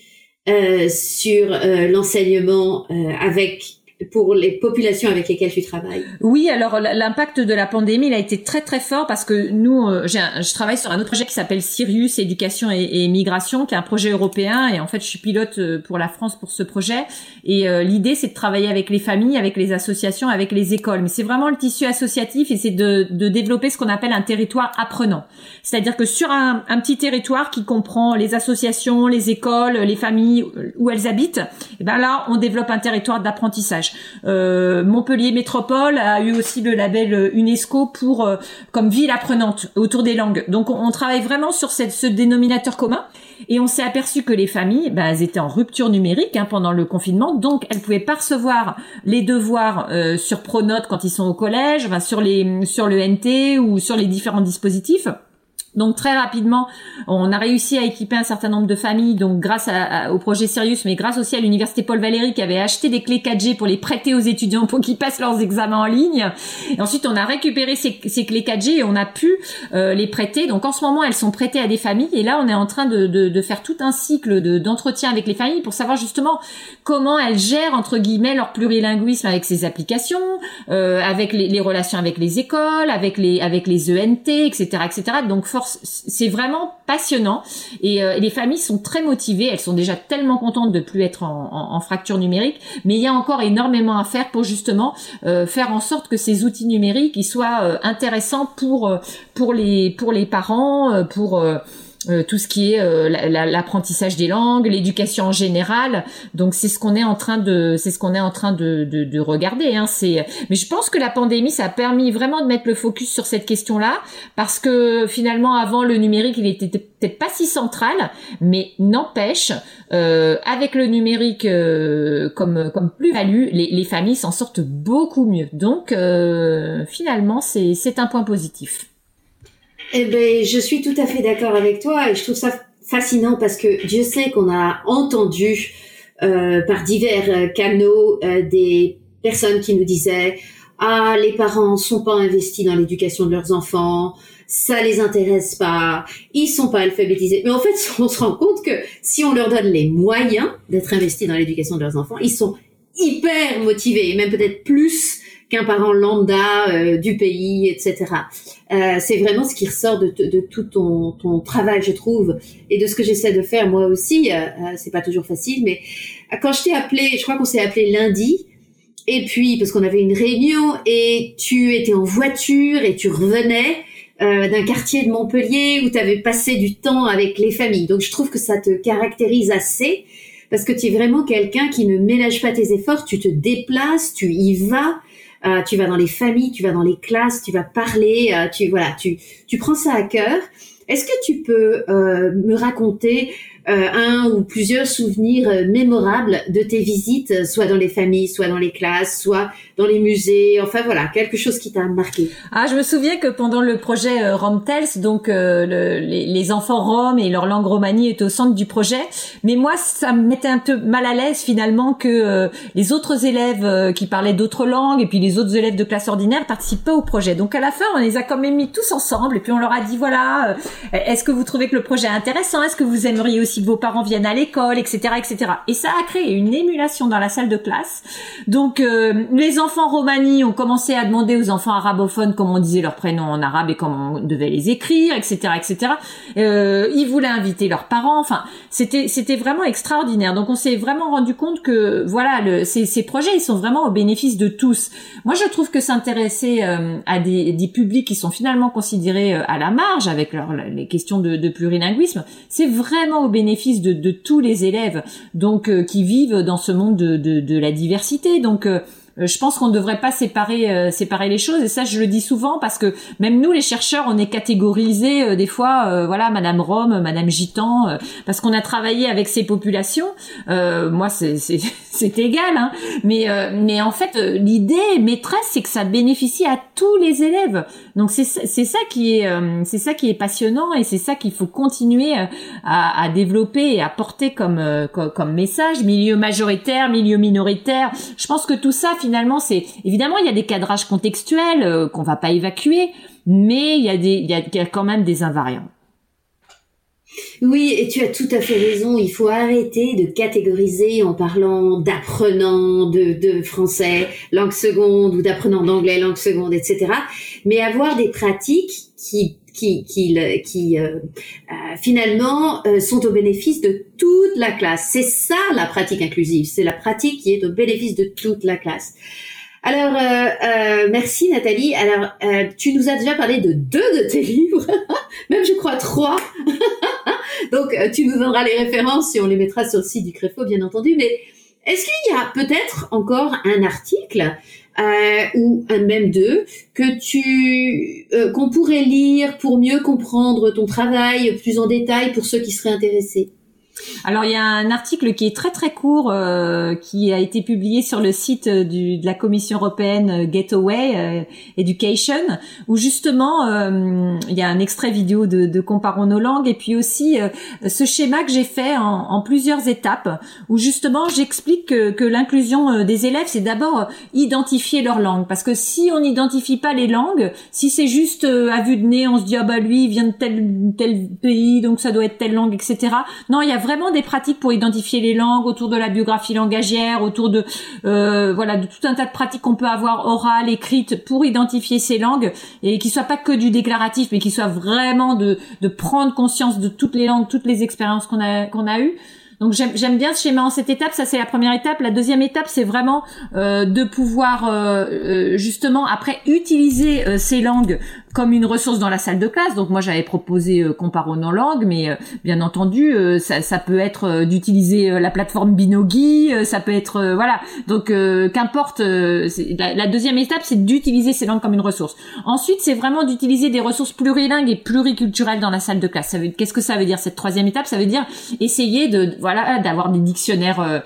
euh, sur euh, l'enseignement avec pour les populations avec lesquelles tu travailles Oui, alors l'impact de la pandémie il a été très très fort parce que nous, euh, je travaille sur un autre projet qui s'appelle Sirius Éducation et, Migration, qui est un projet européen et en fait je suis pilote euh, pour la France pour ce projet. Et euh, l'idée c'est de travailler avec les familles, avec les associations, avec les écoles. Mais c'est vraiment le tissu associatif et c'est de, de, développer ce qu'on appelle un territoire apprenant. C'est-à-dire que sur un, un, petit territoire qui comprend les associations, les écoles, les familles où elles habitent, et eh ben là on développe un territoire d'apprentissage. Euh, Montpellier Métropole a eu aussi le label UNESCO pour euh, comme ville apprenante autour des langues. Donc on, travaille vraiment sur cette, ce dénominateur commun. Et on s'est aperçu que les familles, bah, elles étaient en rupture numérique hein, pendant le confinement, donc elles pouvaient pas recevoir les devoirs euh, sur Pronote quand ils sont au collège, sur les sur le NT ou sur les différents dispositifs. Donc très rapidement, on a réussi à équiper un certain nombre de familles, donc grâce au projet Sirius, mais grâce aussi à l'université Paul Valéry qui avait acheté des clés 4G pour les prêter aux étudiants pour qu'ils passent leurs examens en ligne. Et ensuite, on a récupéré ces, clés 4G et on a pu euh, les prêter. Donc en ce moment, elles sont prêtées à des familles et là, on est en train de, faire tout un cycle d'entretien avec les familles pour savoir justement comment elles gèrent entre guillemets leur plurilinguisme avec ces applications, euh, avec les, relations avec les écoles, avec les avec les ENT, etc., etc. Donc force c'est vraiment passionnant euh, et, les familles sont très motivées. Elles sont déjà tellement contentes de plus être en, fracture numérique, mais il y a encore énormément à faire pour justement euh, faire en sorte que ces outils numériques soient euh, intéressants pour pour les pour les parents, pour euh, tout ce qui est euh, l'apprentissage des langues, l'éducation en général. Donc c'est ce qu'on est en train de, c'est ce qu'on est en train de, de, de regarder. Hein. Mais je pense que la pandémie ça a permis vraiment de mettre le focus sur cette question-là parce que finalement avant le numérique il était peut-être pas si central, mais n'empêche euh, avec le numérique euh, comme plus-value, les, les familles s'en sortent beaucoup mieux. Donc finalement c'est c'est un point positif. Eh ben, je suis tout à fait d'accord avec toi et je trouve ça fascinant parce que Dieu sait qu'on a entendu euh, par divers euh, canaux euh, des personnes qui nous disaient ah les parents sont pas investis dans l'éducation de leurs enfants, ça les intéresse pas, ils sont pas alphabétisés. Mais en fait, [laughs] on se rend compte que si on leur donne les moyens d'être investis dans l'éducation de leurs enfants, ils sont hyper motivés, et même peut-être plus qu'un parent lambda euh, du pays, etc. Euh, c'est vraiment ce qui ressort de, de, tout ton, ton, travail, je trouve, et de ce que j'essaie de faire moi aussi. Euh, euh c'est pas toujours facile, mais quand je t'ai appelé, je crois qu'on s'est appelé lundi, et puis parce qu'on avait une réunion et tu étais en voiture et tu revenais euh, d'un quartier de Montpellier où tu avais passé du temps avec les familles. Donc je trouve que ça te caractérise assez parce que tu es vraiment quelqu'un qui ne ménage pas tes efforts, tu te déplaces, tu y vas, euh, tu vas dans les familles, tu vas dans les classes, tu vas parler, euh, tu voilà, tu tu prends ça à cœur. Est-ce que tu peux euh, me raconter un ou plusieurs souvenirs euh, mémorables de tes visites, euh, soit dans les familles, soit dans les classes, soit dans les musées, enfin voilà, quelque chose qui t'a marqué. Ah, je me souviens que pendant le projet euh, Romtels, donc le, les, enfants roms et leur langue romanie est au centre du projet, mais moi ça me mettait un peu mal à l'aise finalement que les autres élèves qui parlaient d'autres langues et puis les autres élèves de classe ordinaire participaient pas au projet. Donc à la fin, on les a quand même mis tous ensemble et puis on leur a dit voilà, est-ce que vous trouvez que le projet est intéressant? Est-ce que vous aimeriez aussi que vos parents viennent à l'école, etc., etc. Et ça a créé une émulation dans la salle de classe. Donc euh, les enfants romani ont commencé à demander aux enfants arabophones comment on disait leur prénom en arabe et comment on devait les écrire, etc., etc. Euh, ils voulaient inviter leurs parents. Enfin, c'était c'était vraiment extraordinaire. Donc on s'est vraiment rendu compte que voilà, le, ces, ces projets ils sont vraiment au bénéfice de tous. Moi je trouve que s'intéresser euh, à des, des publics qui sont finalement considérés euh, à la marge avec leur, les questions de, de plurilinguisme, c'est vraiment au bénéfice bénéfice de, tous les élèves, donc euh, qui vivent dans ce monde de, de, de la diversité. Donc euh, je pense qu'on ne devrait pas séparer euh, séparer les choses et ça je le dis souvent parce que même nous les chercheurs on est catégorisés euh, des fois voilà madame Rome madame Gitan parce qu'on a travaillé avec ces populations. Moi c'est [laughs] c'est égal hein. mais mais en fait l'idée maîtresse c'est que ça bénéficie à tous les élèves. Donc c'est c'est ça qui est c'est ça qui est passionnant et c'est ça qu'il faut continuer à, à, développer et à porter comme, comme, comme message. Milieu majoritaire milieu minoritaire. Je pense que tout ça finalement, c'est évidemment il y a des cadrages contextuels euh, qu'on va pas évacuer, mais il y a des, il y a quand même des invariants. Oui, et tu as tout à fait raison. Il faut arrêter de catégoriser en parlant d'apprenants de, de, français, langue seconde, ou d'apprenants d'anglais, langue seconde, etc. Mais avoir des pratiques qui qui, qui, qui euh, euh, finalement euh, sont au bénéfice de toute la classe. C'est ça la pratique inclusive. C'est la pratique qui est au bénéfice de toute la classe. Alors, merci Nathalie. Alors, tu nous as déjà parlé de deux de tes [laughs] livres, même je crois trois. [laughs] Donc, tu nous donneras les références et on les mettra sur le site du Créfo, bien entendu. Mais est-ce qu'il y a peut-être encore un article euh, ou un même deux que tu euh, qu'on pourrait lire pour mieux comprendre ton travail plus en détail pour ceux qui seraient intéressés alors il y a un article qui est très très court euh, qui a été publié sur le site du, de la Commission européenne euh, Getaway euh, Education où justement euh, il y a un extrait vidéo de, de Comparons nos langues et puis aussi ce schéma que j'ai fait en, en, plusieurs étapes où justement j'explique que, que l'inclusion des élèves c'est d'abord identifier leur langue. Parce que si on n'identifie pas les langues si c'est juste à vue de nez on se dit ah bah lui il vient de tel tel pays donc ça doit être telle langue etc non il y a vraiment des pratiques pour identifier les langues autour de la biographie langagière, autour de euh, voilà de tout un tas de pratiques qu'on peut avoir orales, écrites pour identifier ces langues et qui soient pas que du déclaratif, mais qui soient vraiment de, de prendre conscience de toutes les langues, toutes les expériences qu'on a qu'on a eues. Donc j'aime bien ce schéma en cette étape, ça c'est la première étape. La deuxième étape, c'est vraiment euh, de pouvoir euh, euh justement après utiliser euh, ces langues comme une ressource dans la salle de classe. Donc moi j'avais proposé euh, nos langues, mais euh, bien entendu ça, ça, peut être d'utiliser la plateforme Binogi, ça peut être voilà. Donc qu'importe. La, la, deuxième étape, c'est d'utiliser ces langues comme une ressource. Ensuite, c'est vraiment d'utiliser des ressources plurilingues et pluriculturelles dans la salle de classe. Qu'est-ce que ça veut dire cette troisième étape? Ça veut dire essayer de voilà, d'avoir des dictionnaires euh,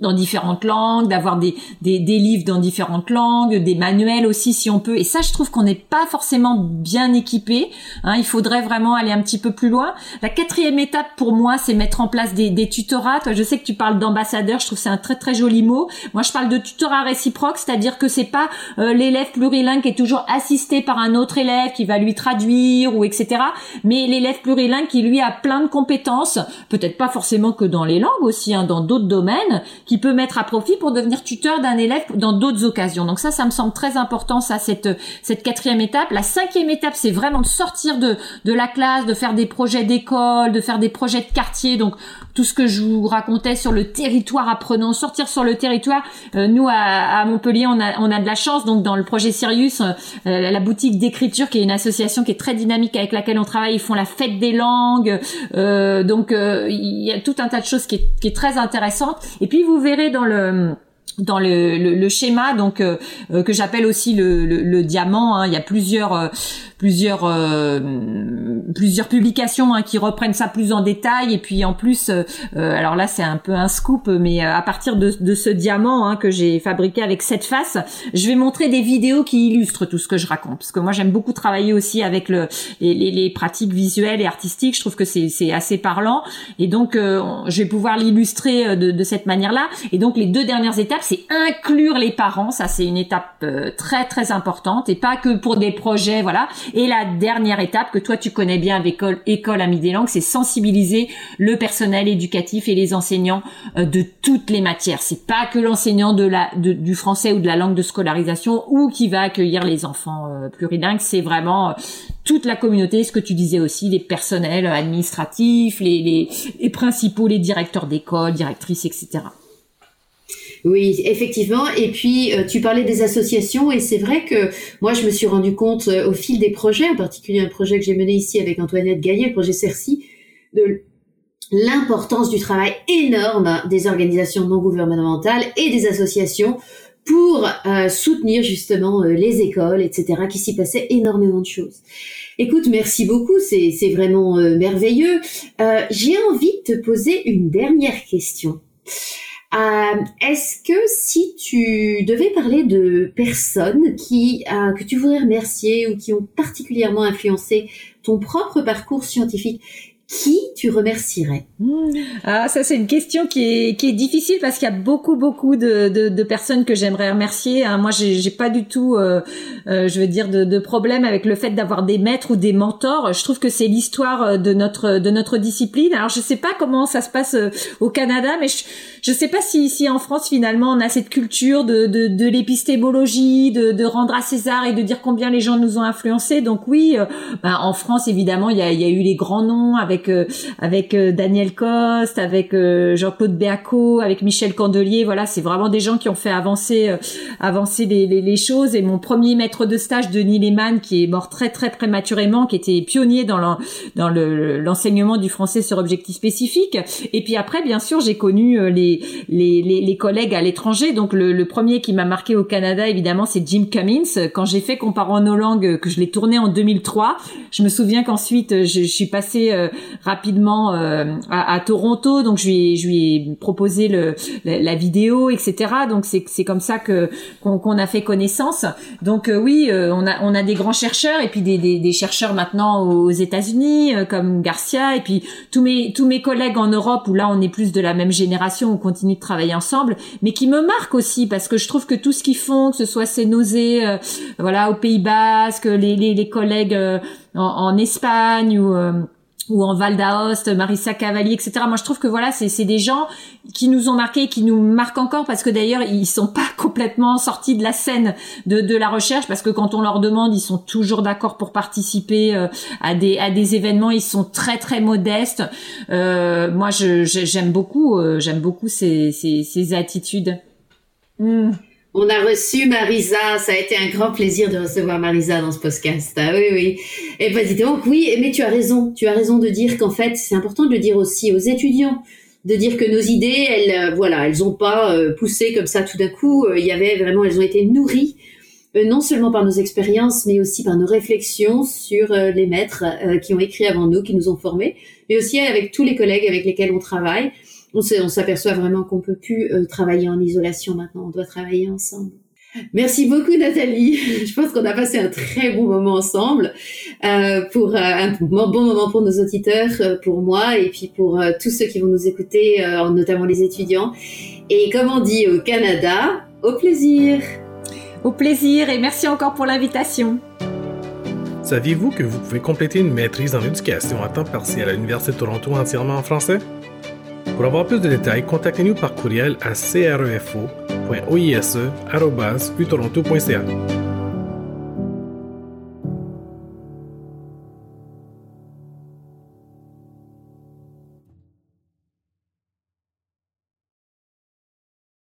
dans différentes langues, d'avoir des, des, des, livres dans différentes langues, des manuels aussi si on peut. Et ça, je trouve qu'on n'est pas forcément bien équipé. Hein, il faudrait vraiment aller un petit peu plus loin. La quatrième étape pour moi, c'est mettre en place des, des tutorats. Toi, je sais que tu parles d'ambassadeur. Je trouve c'est un très très joli mot. Moi, je parle de tutorat réciproque, c'est-à-dire que c'est pas euh, l'élève plurilingue qui est toujours assisté par un autre élève qui va lui traduire ou etc. Mais l'élève plurilingue qui lui a plein de compétences, peut-être pas forcément que dans les langues aussi, hein, dans d'autres domaines qu'il peut mettre à profit pour devenir tuteur d'un élève dans d'autres occasions. Donc ça, ça me semble très important, ça, cette, cette quatrième étape. La cinquième étape, c'est vraiment de sortir de, de la classe, de faire des projets d'école, de faire des projets de quartier. Donc tout ce que je vous racontais sur le territoire apprenant, sortir sur le territoire. Euh, nous, à, Montpellier, on a, on a de la chance. Donc dans le projet Sirius, euh, la boutique d'écriture, qui est une association qui est très dynamique avec laquelle on travaille, ils font la fête des langues. Euh, donc il y a tout un tas de choses qui est, qui est très intéressante. Et puis vous verrez dans le dans le, le, schéma donc euh, euh, que j'appelle aussi le, le, diamant hein. il y a plusieurs euh, plusieurs plusieurs publications hein, qui reprennent ça plus en détail. Et puis en plus alors là c'est un peu un scoop mais à partir de, de ce diamant hein, que j'ai fabriqué avec cette face je vais montrer des vidéos qui illustrent tout ce que je raconte. Parce que moi j'aime beaucoup travailler aussi avec le les, les, les pratiques visuelles et artistiques. Je trouve que c'est c'est assez parlant. Et donc je vais pouvoir l'illustrer de, de cette manière là et donc les deux dernières étapes c'est inclure les parents. Ça, c'est une étape euh, très très importante et pas que pour des projets, voilà. Et la dernière étape que toi tu connais bien avec école, école Amis des langues, c'est sensibiliser le personnel éducatif et les enseignants euh, de toutes les matières. C'est pas que l'enseignant du français ou de la langue de scolarisation ou qui va accueillir les enfants euh, plurilingues. C'est vraiment toute la communauté, ce que tu disais aussi, les personnels administratifs, les, les principaux, les directeurs d'école, directrices, etc. Oui, effectivement. Et puis, euh, tu parlais des associations et c'est vrai que moi, je me suis rendu compte euh, au fil des projets, en particulier un projet que j'ai mené ici avec Antoinette Gaillet, le projet CERCI, de l'importance du travail énorme des organisations non gouvernementales et des associations pour euh, soutenir justement les écoles, etc., qui s'y passait énormément de choses. Écoute, merci beaucoup, c'est vraiment merveilleux. J'ai envie de te poser une dernière question. Euh, est-ce que si tu devais parler de personnes qui euh, que tu voudrais remercier ou qui ont particulièrement influencé ton propre parcours scientifique, qui tu remercierais Ah, ça c'est une question qui est, qui est difficile parce qu'il y a beaucoup beaucoup de, de, de personnes que j'aimerais remercier. Hein. Moi, j'ai, pas du tout, euh, euh, je veux dire, de, de problème avec le fait d'avoir des maîtres ou des mentors. Je trouve que c'est l'histoire de notre de notre discipline. Alors, je sais pas comment ça se passe euh, au Canada, mais je, je sais pas si ici en France finalement on a cette culture de de, de l'épistémologie, de, de rendre à César et de dire combien les gens nous ont influencés. Donc oui, euh, ben, en France évidemment il y a, y a eu les grands noms avec avec euh, avec euh, Daniel Coste, avec euh, Jean-Claude Béaco, avec Michel Candelier. Voilà, c'est vraiment des gens qui ont fait avancer avancer les, les, les, choses. Et mon premier maître de stage, Denis Lehmann, qui est mort très très prématurément, qui était pionnier dans le, dans l'enseignement du français sur objectif spécifique. Et puis après, bien sûr, j'ai connu les, les, les, collègues à l'étranger. Donc le, le, premier qui m'a marqué au Canada, évidemment, c'est Jim Cummins. Quand j'ai fait Comparant nos langues, que je l'ai tourné en 2003, je me souviens qu'ensuite, je, je, suis passée rapidement euh, à, à, Toronto, donc je lui ai, je lui ai proposé le, la, vidéo, etc. Donc c'est c'est comme ça que qu'on a fait connaissance. Donc euh, oui, euh, on a on a des grands chercheurs et puis des, des, des chercheurs maintenant aux États-Unis comme Garcia et puis tous mes tous mes collègues en Europe où là on est plus de la même génération, on continue de travailler ensemble, mais qui me marquent aussi parce que je trouve que tout ce qu'ils font, que ce soit ces nausées, voilà, au Pays Basque, les les, les collègues en, en, Espagne ou ou en Val d'Aoste, Marissa Cavalier, etc. Moi, je trouve que voilà, c'est des gens qui nous ont marqués, qui nous marquent encore parce que d'ailleurs, ils sont pas [laughs] complètement sortis de la scène de, de la recherche parce que quand on leur demande, ils sont toujours d'accord pour participer euh, à des à des événements. Ils sont très très modestes. Euh, moi, j'aime beaucoup, euh, j'aime beaucoup ces ces, ces attitudes. Hmm. On a reçu Marisa, ça a été un grand plaisir de recevoir Marisa dans ce podcast. Ah oui, oui. Et bah donc oui, mais tu as raison, tu as raison de dire qu'en fait, c'est important de le dire aussi aux étudiants, de dire que nos idées, elles, euh, voilà, elles ont pas euh, poussé comme ça tout d'un coup. Euh, il y avait vraiment, elles ont été nourries non seulement par nos expériences, mais aussi par nos réflexions sur les maîtres qui ont écrit avant nous, qui nous ont formés, mais aussi avec tous les collègues avec lesquels on travaille on s'aperçoit vraiment qu'on peut plus euh, travailler en isolation maintenant. On doit travailler ensemble. Merci beaucoup Nathalie. [laughs] Je pense qu'on a passé un très bon moment ensemble euh, pour euh, un bon moment pour nos auditeurs, pour moi et puis pour tous ceux qui vont nous écouter, notamment les étudiants. Et comme on dit au Canada, au plaisir. Au plaisir et merci encore pour l'invitation. Saviez-vous que vous pouvez compléter une maîtrise en éducation à temps partiel à l'Université de Toronto entièrement en français? Pour avoir plus de détails, contactez-nous par courriel à crefo.oise.utoronto.ca.